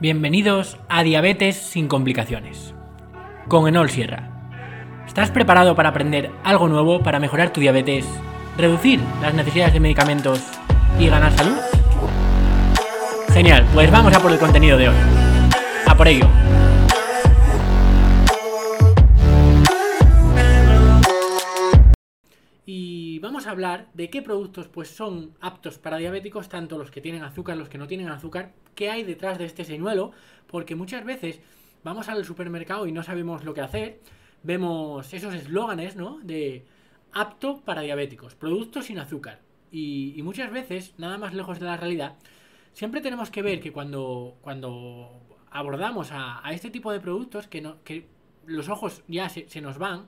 Bienvenidos a Diabetes sin complicaciones. Con Enol Sierra. ¿Estás preparado para aprender algo nuevo para mejorar tu diabetes, reducir las necesidades de medicamentos y ganar salud? Genial, pues vamos a por el contenido de hoy. A por ello. Hablar de qué productos pues son aptos para diabéticos, tanto los que tienen azúcar, los que no tienen azúcar, qué hay detrás de este señuelo, porque muchas veces vamos al supermercado y no sabemos lo que hacer, vemos esos eslóganes, ¿no? De apto para diabéticos, productos sin azúcar. Y, muchas veces, nada más lejos de la realidad, siempre tenemos que ver que cuando, cuando abordamos a, este tipo de productos, que, no, que los ojos ya se, se nos van,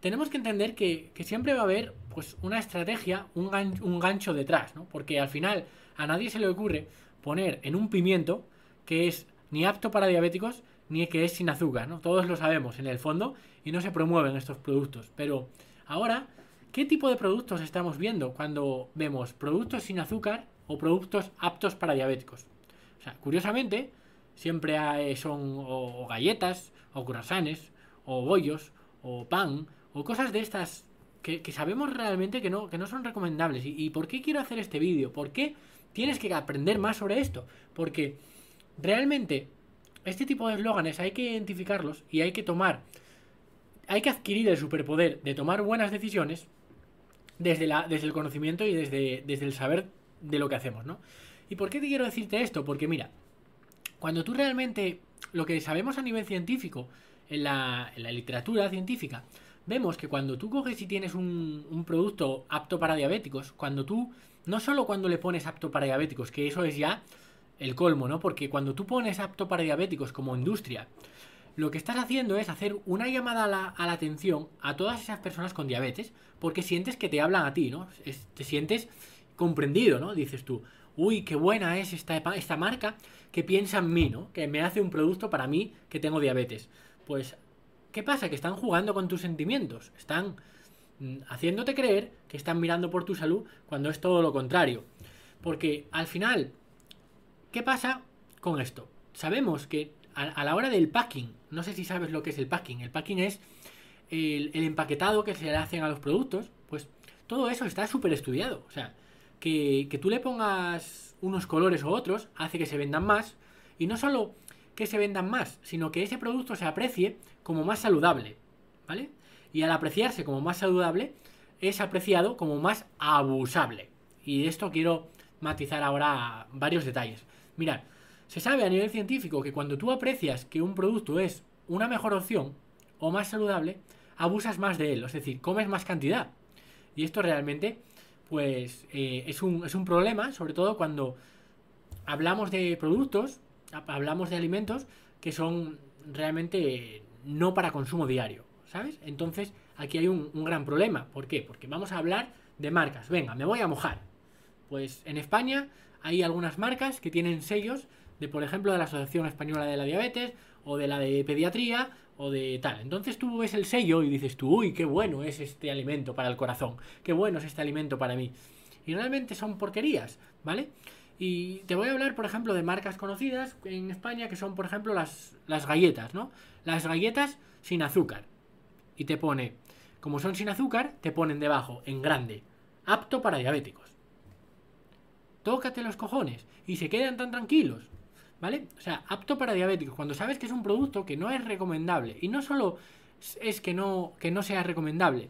tenemos que entender que, siempre va a haber pues una estrategia, un, un gancho detrás, ¿no? Porque al final a nadie se le ocurre poner en un pimiento que es ni apto para diabéticos ni que es sin azúcar, ¿no? Todos lo sabemos en el fondo y no se promueven estos productos. Pero ahora, ¿qué tipo de productos estamos viendo cuando vemos productos sin azúcar o productos aptos para diabéticos? O sea, curiosamente, siempre son o, galletas, o croissants, o bollos, o pan, o cosas de estas que, sabemos realmente que no, que no son recomendables. ¿Y, por qué quiero hacer este vídeo? ¿Por qué tienes que aprender más sobre esto? Porque realmente este tipo de eslóganes hay que identificarlos y hay que tomar, hay que adquirir el superpoder de tomar buenas decisiones desde, la, desde el conocimiento y desde, desde el saber de lo que hacemos, ¿no? ¿Y por qué te quiero decirte esto? Porque mira, cuando tú realmente lo que sabemos a nivel científico, en la, en la literatura científica, vemos que cuando tú coges y tienes un, producto apto para diabéticos, cuando tú, no solo cuando le pones apto para diabéticos, que eso es ya el colmo, ¿no? Porque cuando tú pones apto para diabéticos como industria, lo que estás haciendo es hacer una llamada a la, atención a todas esas personas con diabetes, porque sientes que te hablan a ti, ¿no? te sientes comprendido, ¿no? Dices tú, uy, qué buena es esta, esta marca que piensa en mí, ¿no? Que me hace un producto para mí que tengo diabetes. Pues ¿Qué pasa? Que están jugando con tus sentimientos. Están mm, haciéndote creer que están mirando por tu salud cuando es todo lo contrario. Porque al final, ¿qué pasa con esto? Sabemos que a, la hora del packing, no sé si sabes lo que es el packing. El packing es el, empaquetado que se le hacen a los productos. Pues todo eso está súper estudiado. O sea, que, que tú le pongas unos colores o otros hace que se vendan más. Y no solo que se vendan más, sino que ese producto se aprecie como más saludable, ¿vale? Y al apreciarse como más saludable, es apreciado como más abusable. Y de esto quiero matizar ahora varios detalles. Mirad, se sabe a nivel científico que cuando tú aprecias que un producto es una mejor opción o más saludable, abusas más de él, es decir, comes más cantidad. Y esto realmente, pues, eh, es, un, es un problema, sobre todo cuando hablamos de productos hablamos de alimentos que son realmente no para consumo diario, ¿sabes? Entonces aquí hay un, gran problema. ¿Por qué? Porque vamos a hablar de marcas. Venga, me voy a mojar. Pues en España hay algunas marcas que tienen sellos de, por ejemplo, de la Asociación Española de la Diabetes o de la de Pediatría o de tal. Entonces tú ves el sello y dices tú, uy, qué bueno es este alimento para el corazón, qué bueno es este alimento para mí. Y realmente son porquerías, ¿vale? Y te voy a hablar, por ejemplo, de marcas conocidas en España que son, por ejemplo, las, las galletas, ¿no? Las galletas sin azúcar. Y te pone, como son sin azúcar, te ponen debajo, en grande, apto para diabéticos. Tócate los cojones y se quedan tan tranquilos. ¿Vale? O sea, apto para diabéticos. Cuando sabes que es un producto que no es recomendable. Y no solo es que no, que no sea recomendable.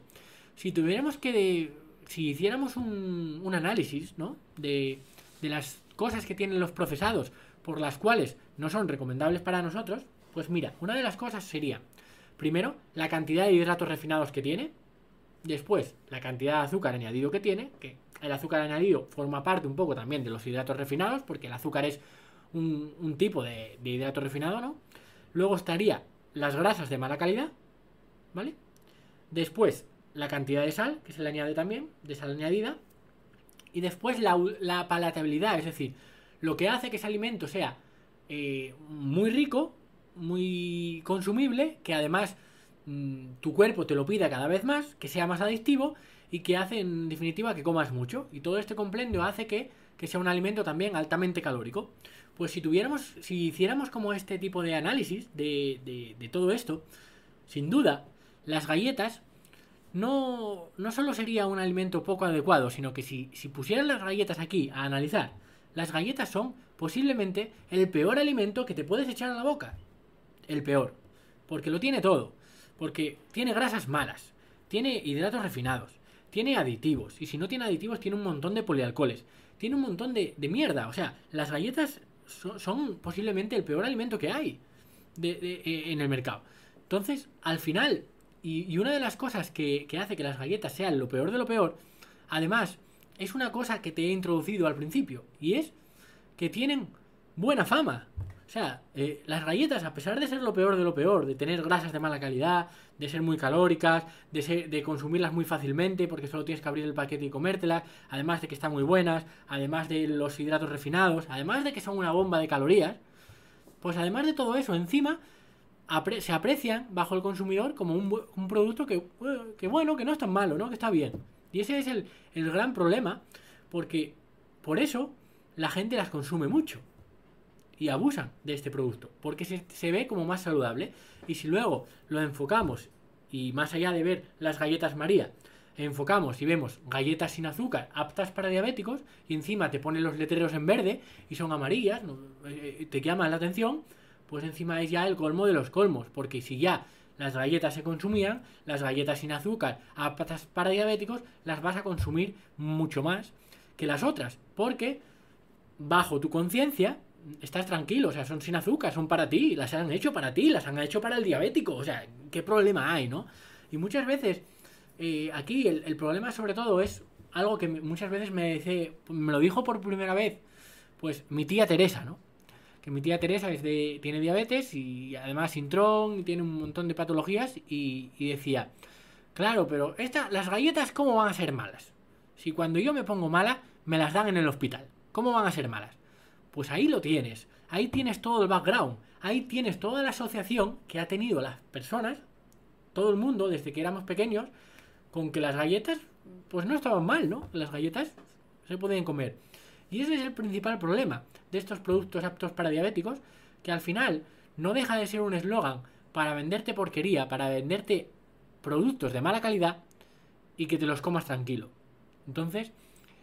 Si tuviéramos que... si hiciéramos un, un análisis, ¿no? De de las cosas que tienen los procesados por las cuales no son recomendables para nosotros, pues mira, una de las cosas sería, primero, la cantidad de hidratos refinados que tiene, después, la cantidad de azúcar añadido que tiene, que el azúcar añadido forma parte un poco también de los hidratos refinados, porque el azúcar es un, tipo de, de hidrato refinado, ¿no? Luego estaría las grasas de mala calidad, ¿vale? Después, la cantidad de sal, que se le añade también, de sal añadida, y después la, palatabilidad, es decir, lo que hace que ese alimento sea eh, muy rico, muy consumible, que además mm, tu cuerpo te lo pida cada vez más, que sea más adictivo y que hace en definitiva que comas mucho. Y todo este complejo hace que, que sea un alimento también altamente calórico. Pues si tuviéramos, si hiciéramos como este tipo de análisis de, de todo esto, sin duda, las galletas no, no solo sería un alimento poco adecuado, sino que si, si pusieran las galletas aquí a analizar, las galletas son posiblemente el peor alimento que te puedes echar a la boca. El peor. Porque lo tiene todo. Porque tiene grasas malas, tiene hidratos refinados, tiene aditivos. Y si no tiene aditivos, tiene un montón de polialcoholes. Tiene un montón de, de mierda. O sea, las galletas son, posiblemente el peor alimento que hay de, eh, en el mercado. Entonces, al final, y, y una de las cosas que, que hace que las galletas sean lo peor de lo peor, además, es una cosa que te he introducido al principio. Y es que tienen buena fama. O sea, eh, las galletas, a pesar de ser lo peor de lo peor, de tener grasas de mala calidad, de ser muy calóricas, de, de consumirlas muy fácilmente porque solo tienes que abrir el paquete y comértelas, además de que están muy buenas, además de los hidratos refinados, además de que son una bomba de calorías, pues además de todo eso, encima se aprecian bajo el consumidor como un, producto que, que, bueno, que no es tan malo, ¿no? Que está bien. Y ese es el, el gran problema, porque por eso la gente las consume mucho y abusan de este producto, porque se, se, ve como más saludable. Y si luego lo enfocamos, y más allá de ver las galletas María, enfocamos y vemos galletas sin azúcar aptas para diabéticos, y encima te ponen los letreros en verde y son amarillas, no, eh, te llaman la atención, pues encima es ya el colmo de los colmos, porque si ya las galletas se consumían, las galletas sin azúcar aptas para diabéticos, las vas a consumir mucho más que las otras, porque bajo tu conciencia estás tranquilo, o sea, son sin azúcar, son para ti, las han hecho para ti, las han hecho para el diabético, o sea, ¿qué problema hay, no? Y muchas veces, eh, aquí el, problema sobre todo es algo que muchas veces me me lo dijo por primera vez, pues mi tía Teresa, ¿no? Que mi tía Teresa es de, tiene diabetes y además sintrón, y tiene un montón de patologías y, decía, claro, pero esta, las galletas, ¿cómo van a ser malas? Si cuando yo me pongo mala, me las dan en el hospital, ¿cómo van a ser malas? Pues ahí lo tienes. Ahí tienes todo el background. Ahí tienes toda la asociación que ha tenido las personas, todo el mundo, desde que éramos pequeños, con que las galletas, pues no estaban mal, ¿no? Las galletas se pueden comer. Y ese es el principal problema de estos productos aptos para diabéticos, que al final no deja de ser un eslogan para venderte porquería, para venderte productos de mala calidad y que te los comas tranquilo. Entonces,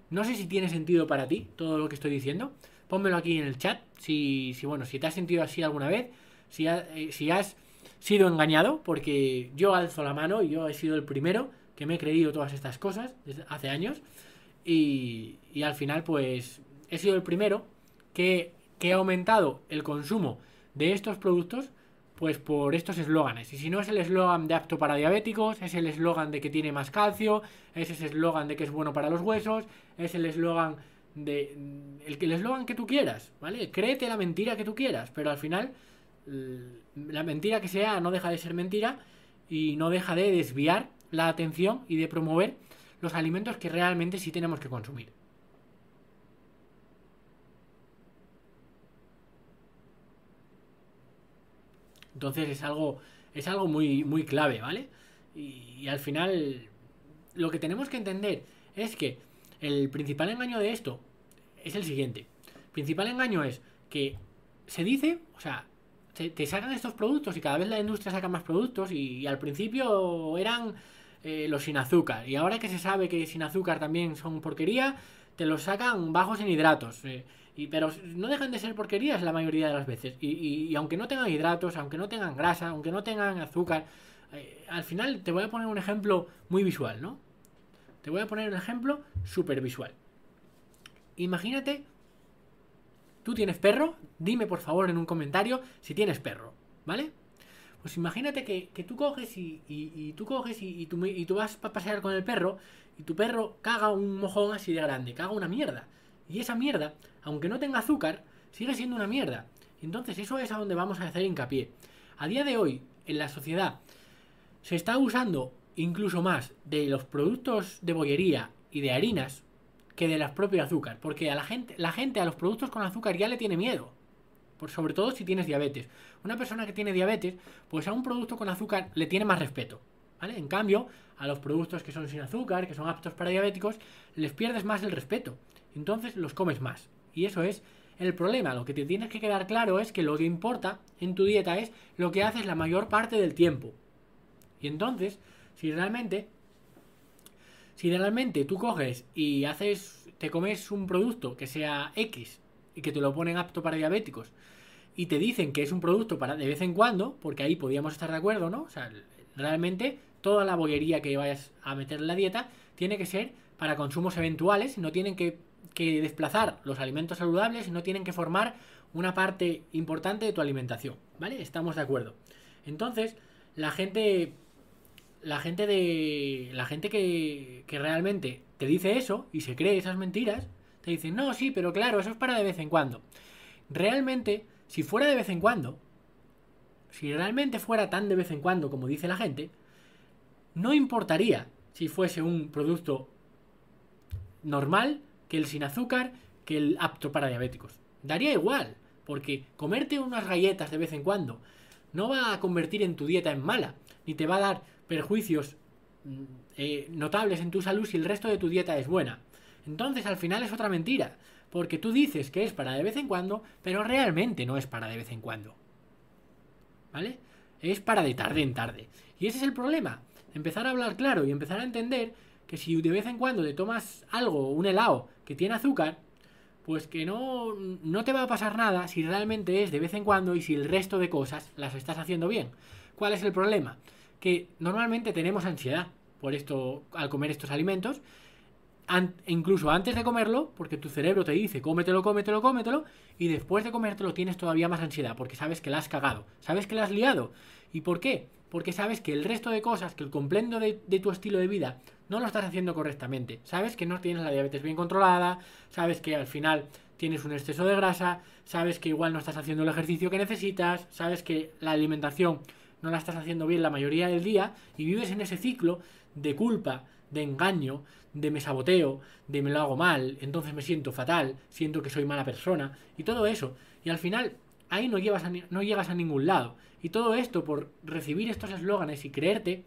no sé si tiene sentido para ti todo lo que estoy diciendo pónmelo aquí en el chat, si, si bueno, si te has sentido así alguna vez, si, eh, si has sido engañado, porque yo alzo la mano y yo he sido el primero que me he creído todas estas cosas desde hace años y, y al final pues he sido el primero que, que ha aumentado el consumo de estos productos pues por estos eslóganes. Y si no es el eslogan de apto para diabéticos, es el eslogan de que tiene más calcio, es ese eslogan de que es bueno para los huesos, es el eslogan de el eslogan que tú quieras, ¿vale? Créete la mentira que tú quieras, pero al final la mentira que sea no deja de ser mentira y no deja de desviar la atención y de promover los alimentos que realmente sí tenemos que consumir. Entonces es algo es algo muy muy clave, ¿vale? Y, y al final lo que tenemos que entender es que el principal engaño de esto es el siguiente. El principal engaño es que se dice, o sea, te, te, sacan estos productos y cada vez la industria saca más productos y, y al principio eran eh, los sin azúcar y ahora que se sabe que sin azúcar también son porquería, te los sacan bajos en hidratos. Eh, y, pero no dejan de ser porquerías la mayoría de las veces. Y, y, aunque no tengan hidratos, aunque no tengan grasa, aunque no tengan azúcar, eh, al final te voy a poner un ejemplo muy visual, ¿no? Te voy a poner un ejemplo súper visual. Imagínate, tú tienes perro, dime por favor en un comentario si tienes perro, ¿vale? Pues imagínate que, que tú coges y, y, y, tú coges y, y tú, y tú vas a pasear con el perro y tu perro caga un mojón así de grande, caga una mierda. Y esa mierda, aunque no tenga azúcar, sigue siendo una mierda. Entonces eso es a donde vamos a hacer hincapié. A día de hoy, en la sociedad, se está usando incluso más de los productos de bollería y de harinas que de las propias azúcar. Porque a la gente, la gente a los productos con azúcar ya le tiene miedo. Por, sobre todo si tienes diabetes. Una persona que tiene diabetes, pues a un producto con azúcar le tiene más respeto. ¿Vale? En cambio, a los productos que son sin azúcar, que son aptos para diabéticos, les pierdes más el respeto. Entonces los comes más. Y eso es el problema. Lo que te tienes que quedar claro es que lo que importa en tu dieta es lo que haces la mayor parte del tiempo. Y entonces, si realmente si realmente tú coges y haces te comes un producto que sea X y que te lo ponen apto para diabéticos y te dicen que es un producto para de vez en cuando, porque ahí podríamos estar de acuerdo, ¿no? O sea, realmente toda la bollería que vayas a meter en la dieta tiene que ser para consumos eventuales, no tienen que, que desplazar los alimentos saludables no tienen que formar una parte importante de tu alimentación, ¿vale? Estamos de acuerdo. Entonces, la gente la gente de la gente que, que realmente te dice eso y se cree esas mentiras, te dicen, "No, sí, pero claro, eso es para de vez en cuando." Realmente si fuera de vez en cuando, si realmente fuera tan de vez en cuando como dice la gente, no importaría si fuese un producto normal que el sin azúcar, que el apto para diabéticos. Daría igual, porque comerte unas galletas de vez en cuando no va a convertir en tu dieta en mala, ni te va a dar perjuicios mm, eh, notables en tu salud si el resto de tu dieta es buena. Entonces al final es otra mentira. Porque tú dices que es para de vez en cuando, pero realmente no es para de vez en cuando. ¿Vale? Es para de tarde en tarde. Y ese es el problema. Empezar a hablar claro y empezar a entender que si de vez en cuando te tomas algo, un helado que tiene azúcar, pues que no, no te va a pasar nada si realmente es de vez en cuando y si el resto de cosas las estás haciendo bien. ¿Cuál es el problema? Que normalmente tenemos ansiedad por esto al comer estos alimentos incluso antes de comerlo, porque tu cerebro te dice cómetelo, cómetelo, cómetelo, y después de comértelo tienes todavía más ansiedad, porque sabes que la has cagado, sabes que la has liado. ¿Y por qué? Porque sabes que el resto de cosas, que el completo de, de, tu estilo de vida, no lo estás haciendo correctamente. Sabes que no tienes la diabetes bien controlada, sabes que al final tienes un exceso de grasa, sabes que igual no estás haciendo el ejercicio que necesitas, sabes que la alimentación no la estás haciendo bien la mayoría del día y vives en ese ciclo de culpa, de engaño, de me saboteo, de me lo hago mal, entonces me siento fatal, siento que soy mala persona y todo eso. Y al final ahí no, llevas no llegas a ningún lado. Y todo esto por recibir estos eslóganes y creerte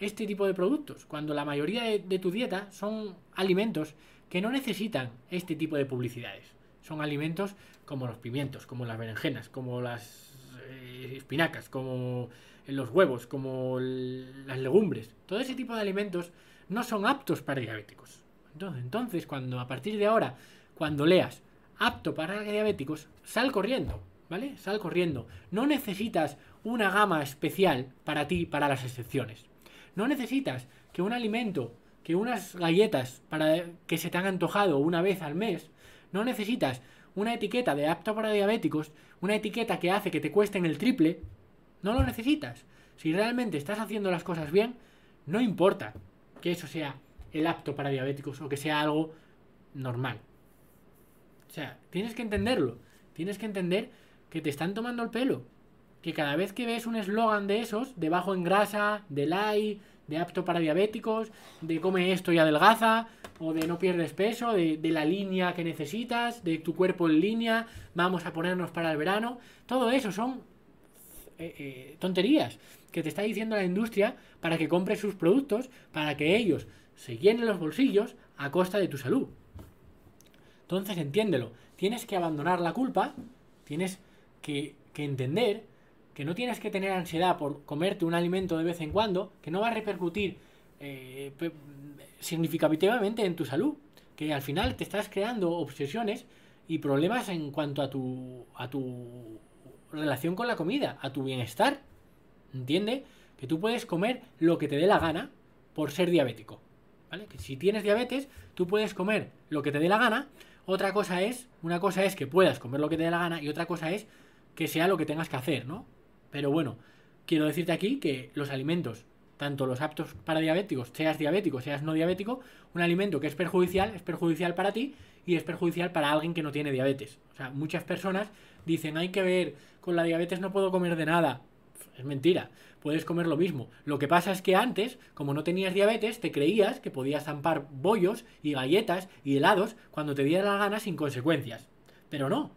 este tipo de productos, cuando la mayoría de, tu dieta son alimentos que no necesitan este tipo de publicidades. Son alimentos como los pimientos, como las berenjenas, como las eh, espinacas, como los huevos, como las legumbres. Todo ese tipo de alimentos no son aptos para diabéticos. Entonces, entonces, cuando a partir de ahora, cuando leas apto para diabéticos, sal corriendo, ¿vale? Sal corriendo. No necesitas una gama especial para ti, para las excepciones. No necesitas que un alimento, que unas galletas para que se te han antojado una vez al mes, no necesitas una etiqueta de apto para diabéticos, una etiqueta que hace que te cuesten el triple, no lo necesitas. Si realmente estás haciendo las cosas bien, no importa que eso sea el apto para diabéticos o que sea algo normal. O sea, tienes que entenderlo. Tienes que entender que te están tomando el pelo. Que cada vez que ves un eslogan de esos, de bajo en grasa, de light, de apto para diabéticos, de come esto y adelgaza, o de no pierdes peso, de, de, la línea que necesitas, de tu cuerpo en línea, vamos a ponernos para el verano, todo eso son eh, eh, tonterías que te está diciendo la industria para que compres sus productos, para que ellos se llenen los bolsillos a costa de tu salud. Entonces entiéndelo, tienes que abandonar la culpa, tienes que, entender que no tienes que tener ansiedad por comerte un alimento de vez en cuando, que no va a repercutir eh, significativamente en tu salud, que al final te estás creando obsesiones y problemas en cuanto a tu, a tu relación con la comida, a tu bienestar. ¿Entiende? Que tú puedes comer lo que te dé la gana por ser diabético. ¿Vale? Que si tienes diabetes, tú puedes comer lo que te dé la gana. Otra cosa es, una cosa es que puedas comer lo que te dé la gana y otra cosa es que sea lo que tengas que hacer, ¿no? Pero bueno, quiero decirte aquí que los alimentos, tanto los aptos para diabéticos, seas diabético, seas no diabético, un alimento que es perjudicial, es perjudicial para ti y es perjudicial para alguien que no tiene diabetes. O sea, muchas personas dicen, hay que ver, con la diabetes no puedo comer de nada. Es mentira, puedes comer lo mismo. Lo que pasa es que antes, como no tenías diabetes, te creías que podías zampar bollos y galletas y helados cuando te diera la gana sin consecuencias. Pero no,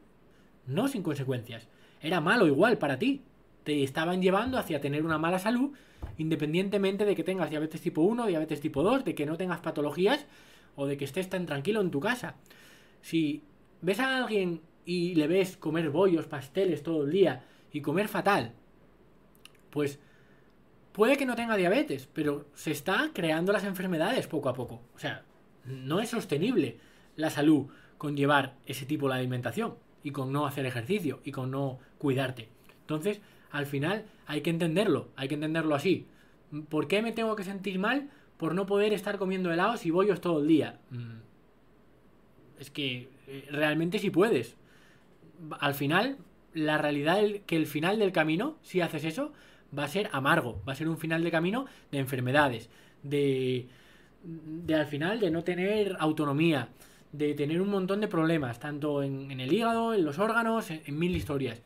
no sin consecuencias. Era malo igual para ti. Te estaban llevando hacia tener una mala salud, independientemente de que tengas diabetes tipo 1, diabetes tipo 2, de que no tengas patologías o de que estés tan tranquilo en tu casa. Si ves a alguien y le ves comer bollos, pasteles todo el día y comer fatal, pues puede que no tenga diabetes, pero se está creando las enfermedades poco a poco. O sea, no es sostenible la salud con llevar ese tipo de alimentación y con no hacer ejercicio y con no cuidarte. Entonces, al final hay que entenderlo, hay que entenderlo así. ¿Por qué me tengo que sentir mal por no poder estar comiendo helados y bollos todo el día? Mm, es que eh, realmente sí puedes. Al final, la realidad es que el final del camino, si haces eso, va a ser amargo, va a ser un final de camino de enfermedades, de, de al final de no tener autonomía, de tener un montón de problemas, tanto en, el hígado, en los órganos, en, mil historias.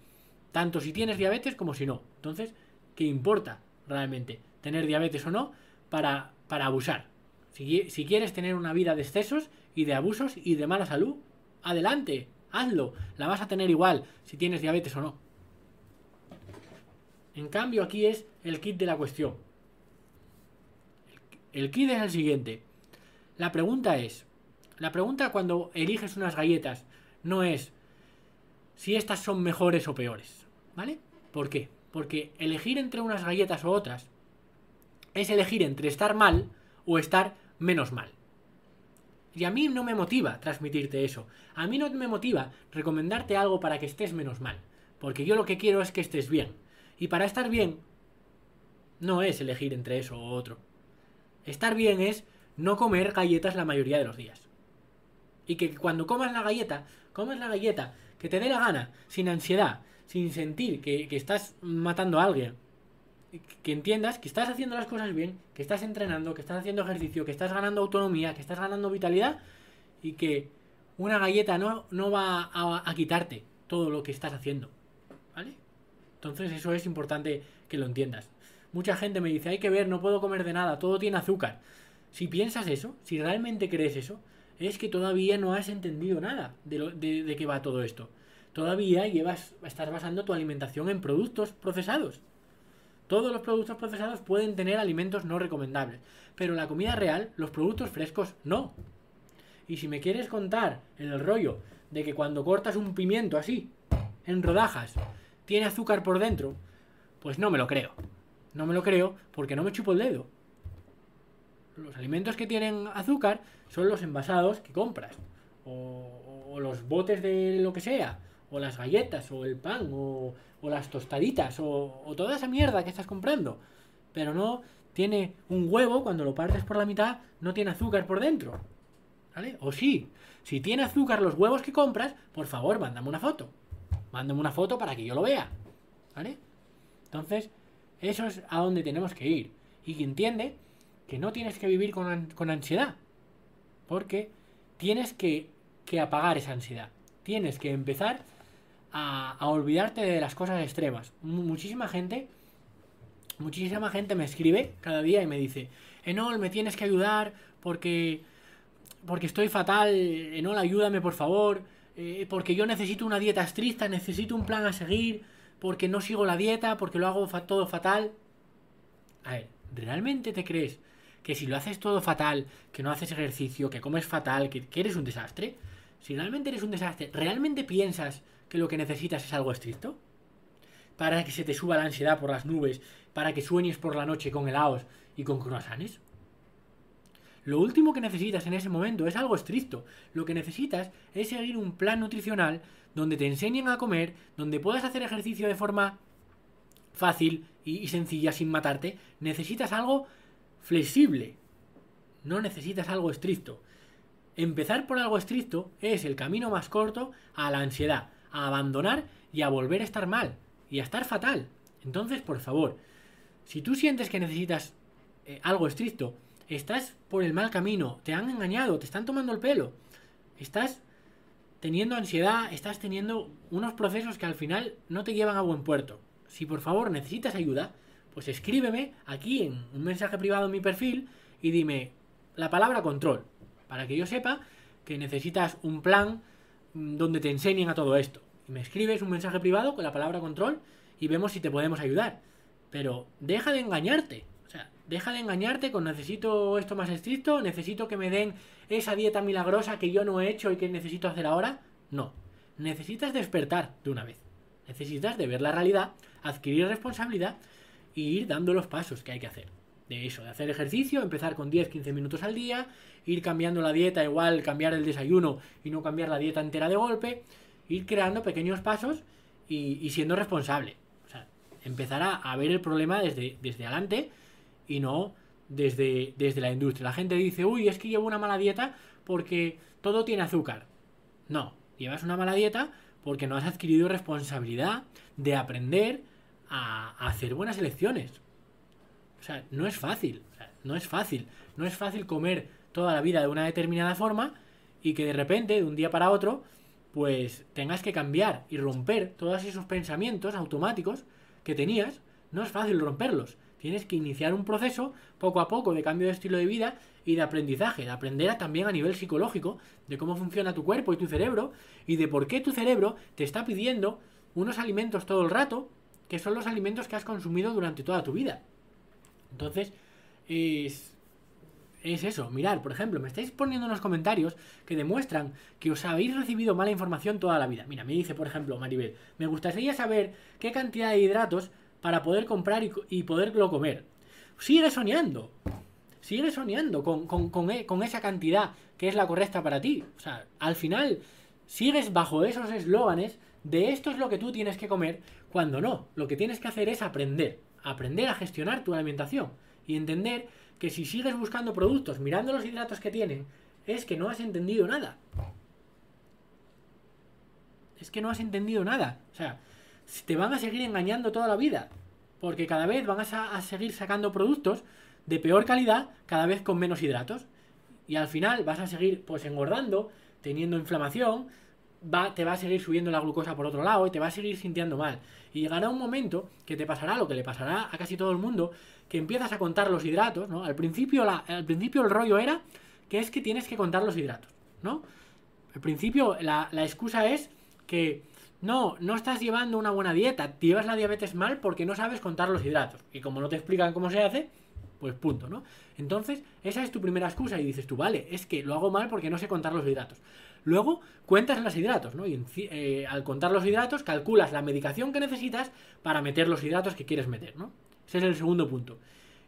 Tanto si tienes diabetes como si no. Entonces, ¿qué importa realmente? Tener diabetes o no para, para abusar. Si, si quieres tener una vida de excesos y de abusos y de mala salud, adelante, hazlo. La vas a tener igual si tienes diabetes o no. En cambio, aquí es el kit de la cuestión. El kit es el siguiente. La pregunta es, la pregunta cuando eliges unas galletas no es si estas son mejores o peores, ¿vale? ¿Por qué? Porque elegir entre unas galletas o otras es elegir entre estar mal o estar menos mal. Y a mí no me motiva transmitirte eso. A mí no me motiva recomendarte algo para que estés menos mal. Porque yo lo que quiero es que estés bien. Y para estar bien, no es elegir entre eso o otro. Estar bien es no comer galletas la mayoría de los días. Y que cuando comas la galleta, comas la galleta que te dé la gana, sin ansiedad, sin sentir que, estás matando a alguien. Que entiendas que estás haciendo las cosas bien, que estás entrenando, que estás haciendo ejercicio, que estás ganando autonomía, que estás ganando vitalidad y que una galleta no, no va a, a quitarte todo lo que estás haciendo. ¿Vale? Entonces eso es importante que lo entiendas. Mucha gente me dice, hay que ver, no puedo comer de nada, todo tiene azúcar. Si piensas eso, si realmente crees eso, es que todavía no has entendido nada de, de, qué va todo esto. Todavía llevas, estás basando tu alimentación en productos procesados. Todos los productos procesados pueden tener alimentos no recomendables, pero la comida real, los productos frescos, no. Y si me quieres contar el rollo de que cuando cortas un pimiento así, en rodajas, tiene azúcar por dentro, pues no me lo creo. No me lo creo porque no me chupo el dedo los alimentos que tienen azúcar son los envasados que compras. O, los botes de lo que sea. O las galletas, o el pan, o, las tostaditas, o, toda esa mierda que estás comprando. Pero no tiene un huevo, cuando lo partes por la mitad, no tiene azúcar por dentro. ¿Vale? O sí, si tiene azúcar los huevos que compras, por favor, mándame una foto. Mándame una foto para que yo lo vea. ¿Vale? Entonces, eso es a donde tenemos que ir. Y que entiende que no tienes que vivir con, ansiedad. Porque tienes que, apagar esa ansiedad. Tienes que empezar a, olvidarte de las cosas extremas. muchísima gente, muchísima gente me escribe cada día y me dice, Enol, me tienes que ayudar porque, porque estoy fatal, Enol, ayúdame por favor, eh, porque yo necesito una dieta estricta, necesito un plan a seguir, porque no sigo la dieta, porque lo hago todo fatal. A ver, ¿realmente te crees que si lo haces todo fatal, que no haces ejercicio, que comes fatal, que, eres un desastre, si realmente eres un desastre, ¿realmente piensas que lo que necesitas es algo estricto? Para que se te suba la ansiedad por las nubes, para que sueñes por la noche con helados y con croissants. Lo último que necesitas en ese momento es algo estricto. Lo que necesitas es seguir un plan nutricional donde te enseñen a comer, donde puedas hacer ejercicio de forma fácil y, sencilla sin matarte. Necesitas algo flexible. No necesitas algo estricto. Empezar por algo estricto es el camino más corto a la ansiedad, a abandonar y a volver a estar mal y a estar fatal. Entonces, por favor, si tú sientes que necesitas eh, algo estricto, estás por el mal camino, te han engañado, te están tomando el pelo, estás teniendo ansiedad, estás teniendo unos procesos que al final no te llevan a buen puerto. Si por favor necesitas ayuda, pues escríbeme aquí en un mensaje privado en mi perfil y dime la palabra control, para que yo sepa que necesitas un plan mm, donde te enseñen a todo esto. Y me escribes un mensaje privado con la palabra control y vemos si te podemos ayudar. Pero deja de engañarte. O sea, Deja de engañarte con necesito esto más estricto, necesito que me den esa dieta milagrosa que yo no he hecho y que necesito hacer ahora. No. Necesitas despertar de una vez. Necesitas de ver la realidad, adquirir responsabilidad y ir dando los pasos que hay que hacer. De eso, de hacer ejercicio, empezar con 10-15 minutos al día, ir cambiando la dieta, igual cambiar el desayuno y no cambiar la dieta entera de golpe, ir creando pequeños pasos y, siendo responsable. O sea, empezar a, ver el problema desde, desde adelante y no desde, desde la industria. La gente dice, uy, es que llevo una mala dieta porque todo tiene azúcar. No, llevas una mala dieta porque no has adquirido responsabilidad de aprender a, hacer buenas elecciones. O sea, no es fácil. no es fácil. No es fácil comer toda la vida de una determinada forma y que de repente, de un día para otro, pues tengas que cambiar y romper todos esos pensamientos automáticos que tenías. No es fácil romperlos. Tienes que iniciar un proceso poco a poco de cambio de estilo de vida y de aprendizaje, de aprender también a nivel psicológico de cómo funciona tu cuerpo y tu cerebro y de por qué tu cerebro te está pidiendo unos alimentos todo el rato que son los alimentos que has consumido durante toda tu vida. Entonces, es, es eso. Mirar, por ejemplo, me estáis poniendo unos comentarios que demuestran que os habéis recibido mala información toda la vida. Mira, me dice, por ejemplo, Maribel, me gustaría saber qué cantidad de hidratos para poder comprar y, poderlo comer. Sigue soñando. Sigue soñando e, con, esa cantidad que es la correcta para ti. O sea, al final sigues bajo esos eslóganes de esto es lo que tú tienes que comer, cuando no. Lo que tienes que hacer es aprender. Aprender a gestionar tu alimentación. Y entender que si sigues buscando productos mirando los hidratos que tienen, es que no has entendido nada. Es que no has entendido nada. O sea, te van a seguir engañando toda la vida. Porque cada vez van a, seguir sacando productos de peor calidad, cada vez con menos hidratos. Y al final vas a seguir pues engordando, teniendo inflamación, va, te va a seguir subiendo la glucosa por otro lado y te va a seguir sintiendo mal. Y llegará un momento que te pasará lo que le pasará a casi todo el mundo, que empiezas a contar los hidratos, ¿no? Al principio, la, al principio el rollo era que es que tienes que contar los hidratos, ¿no? Al principio la, excusa es que no, no estás llevando una buena dieta, te llevas la diabetes mal porque no sabes contar los hidratos. Y como no te explican cómo se hace, pues punto, ¿no? Entonces, esa es tu primera excusa y dices tú, vale, es que lo hago mal porque no sé contar los hidratos. Luego, cuentas los hidratos, ¿no? Y eh, al contar los hidratos, calculas la medicación que necesitas para meter los hidratos que quieres meter, ¿no? Ese es el segundo punto.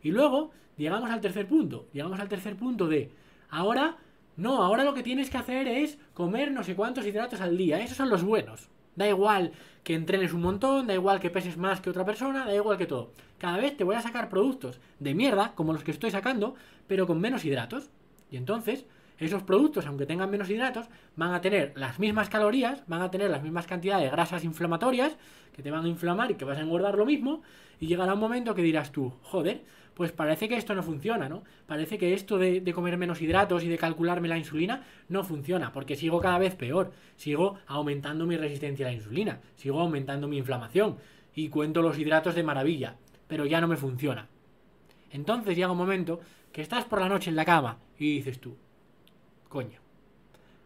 Y luego, llegamos al tercer punto. Llegamos al tercer punto de, ahora, no, ahora lo que tienes que hacer es comer no sé cuántos hidratos al día. Esos son los buenos. Da igual que entrenes un montón, da igual que peses más que otra persona, da igual que todo. Cada vez te voy a sacar productos de mierda, como los que estoy sacando, pero con menos hidratos. Y entonces, esos productos, aunque tengan menos hidratos, van a tener las mismas calorías, van a tener las mismas cantidades de grasas inflamatorias, que te van a inflamar y que vas a engordar lo mismo, y llegará un momento que dirás tú, joder, pues parece que esto no funciona, ¿no? Parece que esto de, comer menos hidratos y de calcularme la insulina no funciona, porque sigo cada vez peor, sigo aumentando mi resistencia a la insulina, sigo aumentando mi inflamación y cuento los hidratos de maravilla, pero ya no me funciona. Entonces llega un momento que estás por la noche en la cama y dices tú, coño,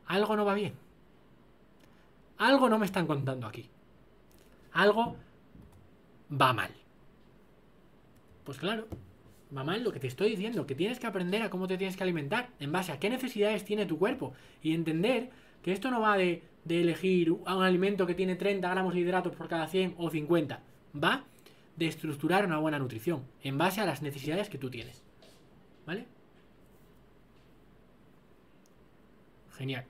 algo no va bien. Algo no me están contando aquí. Algo va mal. Pues claro, mamá, lo que te estoy diciendo, que tienes que aprender a cómo te tienes que alimentar, en base a qué necesidades tiene tu cuerpo, y entender que esto no va de, elegir un alimento que tiene 30 gramos de hidratos por cada 100 o 50, va de estructurar una buena nutrición, en base a las necesidades que tú tienes. ¿Vale? Genial.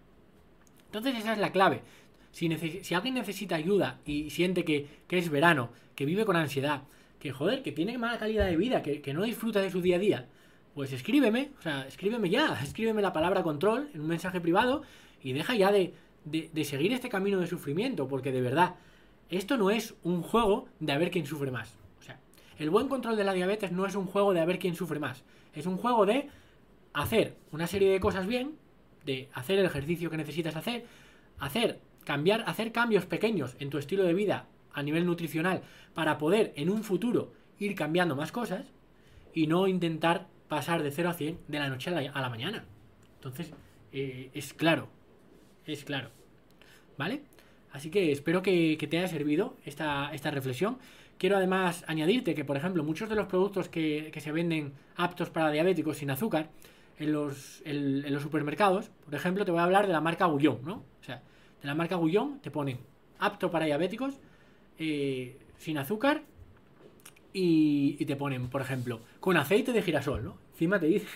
Entonces esa es la clave. Si, si alguien necesita ayuda y siente que, que es verano, que vive con ansiedad, que joder, que tiene mala calidad de vida, que, no disfruta de su día a día, pues escríbeme, o sea, escríbeme ya, escríbeme la palabra control en un mensaje privado y deja ya de, de, seguir este camino de sufrimiento, porque de verdad, esto no es un juego de a ver quién sufre más. O sea, el buen control de la diabetes no es un juego de a ver quién sufre más, es un juego de hacer una serie de cosas bien, de hacer el ejercicio que necesitas hacer, hacer cambiar, hacer cambios pequeños en tu estilo de vida a nivel nutricional para poder en un futuro ir cambiando más cosas y no intentar pasar de 0 a 100 de la noche a la, mañana. Entonces, eh, es claro, es claro. ¿Vale? Así que espero que, te haya servido esta, esta reflexión. Quiero además añadirte que, por ejemplo, muchos de los productos que, se venden aptos para diabéticos sin azúcar en los, en, los, supermercados, por ejemplo, te voy a hablar de la marca Gullón, ¿no? O sea, de la marca Gullón te ponen apto para diabéticos, eh, sin azúcar y, te ponen, por ejemplo, con aceite de girasol, ¿no? Encima te dicen,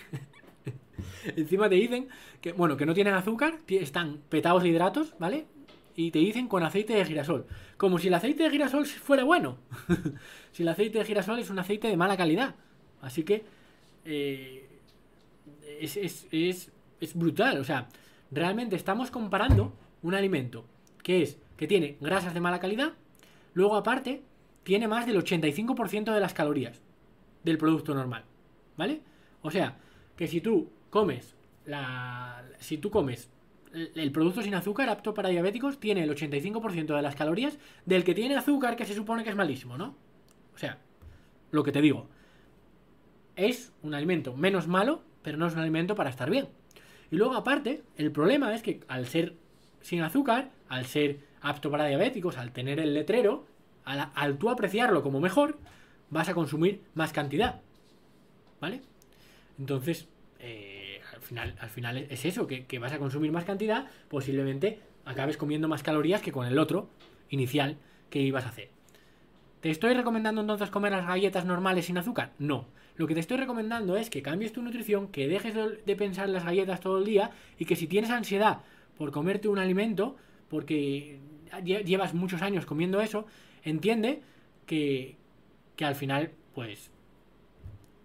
encima te dicen que, bueno, que no tienen azúcar, están petados de hidratos, ¿vale? Y te dicen con aceite de girasol. Como si el aceite de girasol fuera bueno. si el aceite de girasol es un aceite de mala calidad. Así que eh, es, es, es brutal. O sea, realmente estamos comparando un alimento que es que tiene grasas de mala calidad, luego aparte tiene más del 85% de las calorías del producto normal, ¿vale? O sea, que si tú comes la si tú comes el producto sin azúcar apto para diabéticos tiene el 85% de las calorías del que tiene azúcar que se supone que es malísimo, ¿no? O sea, lo que te digo, es un alimento menos malo, pero no es un alimento para estar bien. Y luego aparte, el problema es que al ser sin azúcar, al ser apto para diabéticos, al tener el letrero, al, tú apreciarlo como mejor, vas a consumir más cantidad. ¿Vale? Entonces, eh, al, final, al final es eso, que, que, vas a consumir más cantidad, posiblemente acabes comiendo más calorías que con el otro inicial que ibas a hacer. ¿Te estoy recomendando entonces comer las galletas normales sin azúcar? No. Lo que te estoy recomendando es que cambies tu nutrición, que dejes de pensar en las galletas todo el día y que si tienes ansiedad por comerte un alimento, porque llevas muchos años comiendo eso, entiende que, que al final, pues,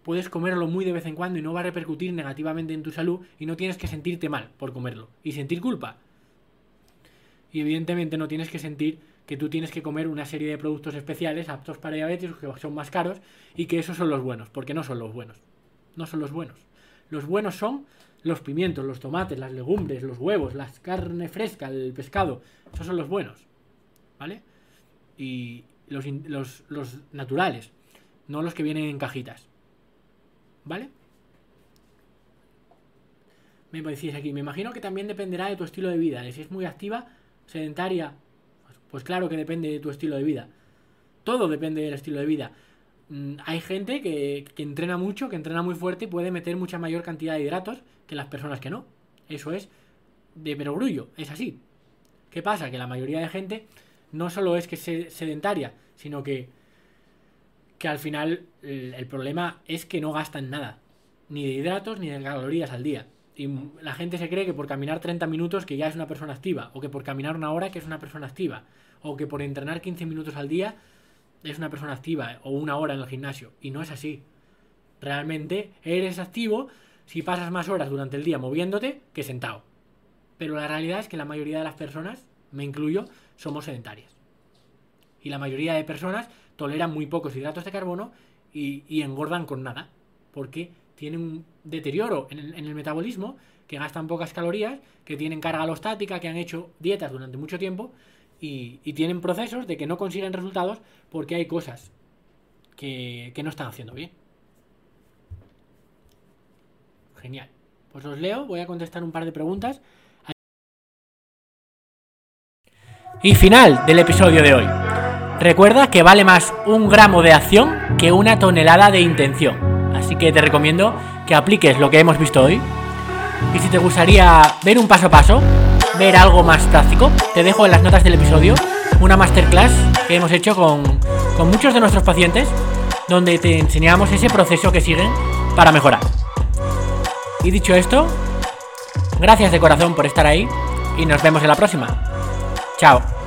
puedes comerlo muy de vez en cuando y no va a repercutir negativamente en tu salud y no tienes que sentirte mal por comerlo y sentir culpa. Y evidentemente no tienes que sentir que tú tienes que comer una serie de productos especiales aptos para diabetes que son más caros y que esos son los buenos, porque no son los buenos. No son los buenos. Los buenos son los pimientos, los tomates, las legumbres, los huevos, la carne fresca, el pescado. Esos son los buenos. ¿Vale? Y los, los, naturales, no los que vienen en cajitas. ¿Vale? Me decís aquí, me imagino que también dependerá de tu estilo de vida. Si es muy activa, sedentaria, pues claro que depende de tu estilo de vida. Todo depende del estilo de vida. Mm, hay gente que, que, entrena mucho, que entrena muy fuerte y puede meter mucha mayor cantidad de hidratos que las personas que no. Eso es de perogrullo, es así. ¿Qué pasa? Que la mayoría de gente no solo es que es sedentaria, sino que, que al final el, problema es que no gastan nada, ni de hidratos ni de calorías al día. Y la gente se cree que por caminar 30 minutos que ya es una persona activa, o que por caminar una hora que es una persona activa, o que por entrenar 15 minutos al día es una persona activa o una hora en el gimnasio. Y no es así. Realmente eres activo si pasas más horas durante el día moviéndote que sentado. Pero la realidad es que la mayoría de las personas, me incluyo, somos sedentarias. Y la mayoría de personas toleran muy pocos hidratos de carbono y, engordan con nada. Porque tienen un deterioro en el, en el metabolismo, que gastan pocas calorías, que tienen carga alostática, que han hecho dietas durante mucho tiempo y, tienen procesos de que no consiguen resultados porque hay cosas que, no están haciendo bien. Genial. Pues os leo, voy a contestar un par de preguntas. Y final del episodio de hoy. Recuerda que vale más un gramo de acción que una tonelada de intención. Así que te recomiendo que apliques lo que hemos visto hoy. Y si te gustaría ver un paso a paso, ver algo más práctico, te dejo en las notas del episodio una masterclass que hemos hecho con, con muchos de nuestros pacientes, donde te enseñamos ese proceso que siguen para mejorar. Y dicho esto, gracias de corazón por estar ahí y nos vemos en la próxima. Chao.